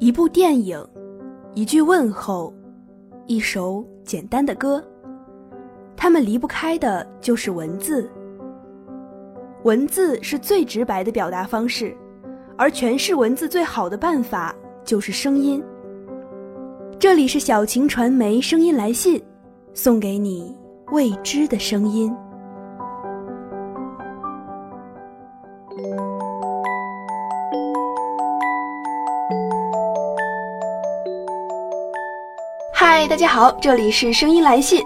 一部电影，一句问候，一首简单的歌，他们离不开的就是文字。文字是最直白的表达方式，而诠释文字最好的办法就是声音。这里是小晴传媒声音来信，送给你未知的声音。嗨，大家好，这里是声音来信。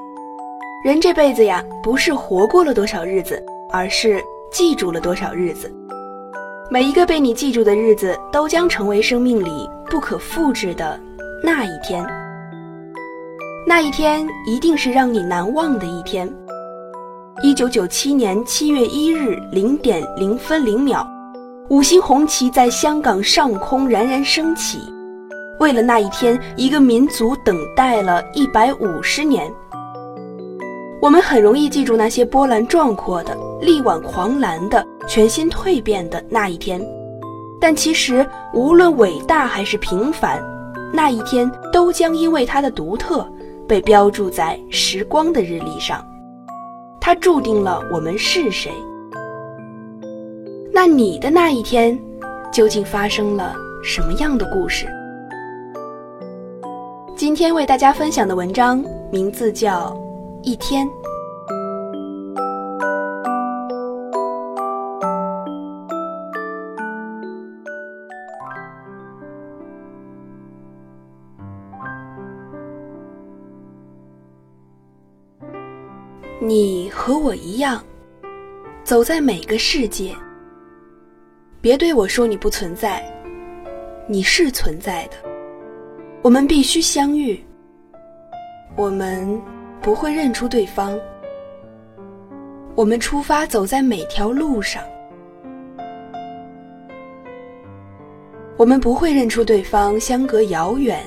人这辈子呀，不是活过了多少日子，而是记住了多少日子。每一个被你记住的日子，都将成为生命里不可复制的那一天。那一天一定是让你难忘的一天。一九九七年七月一日零点零分零秒，五星红旗在香港上空冉冉升起。为了那一天，一个民族等待了一百五十年。我们很容易记住那些波澜壮阔的、力挽狂澜的、全新蜕变的那一天，但其实无论伟大还是平凡，那一天都将因为它的独特，被标注在时光的日历上。它注定了我们是谁。那你的那一天，究竟发生了什么样的故事？今天为大家分享的文章名字叫《一天》。你和我一样，走在每个世界。别对我说你不存在，你是存在的。我们必须相遇。我们不会认出对方。我们出发，走在每条路上。我们不会认出对方，相隔遥远。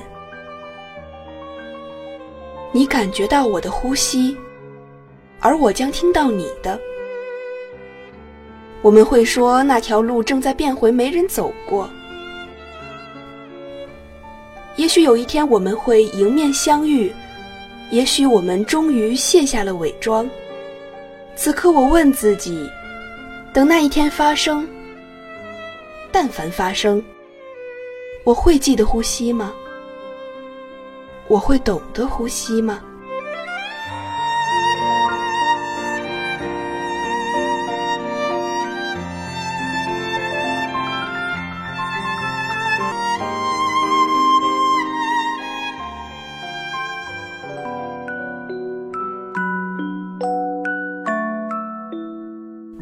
你感觉到我的呼吸，而我将听到你的。我们会说那条路正在变回没人走过。也许有一天我们会迎面相遇，也许我们终于卸下了伪装。此刻我问自己：等那一天发生，但凡发生，我会记得呼吸吗？我会懂得呼吸吗？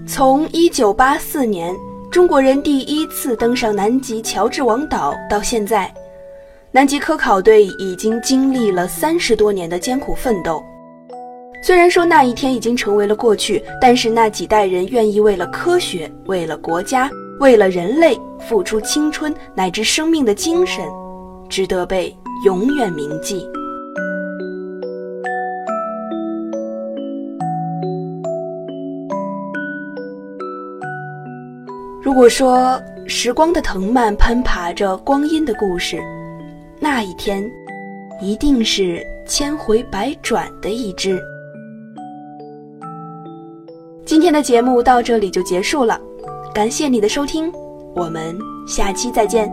从一九八四年中国人第一次登上南极乔治王岛到现在，南极科考队已经经历了三十多年的艰苦奋斗。虽然说那一天已经成为了过去，但是那几代人愿意为了科学、为了国家、为了人类付出青春乃至生命的精神，值得被永远铭记。如果说时光的藤蔓攀爬着光阴的故事，那一天一定是千回百转的一支。今天的节目到这里就结束了，感谢你的收听，我们下期再见。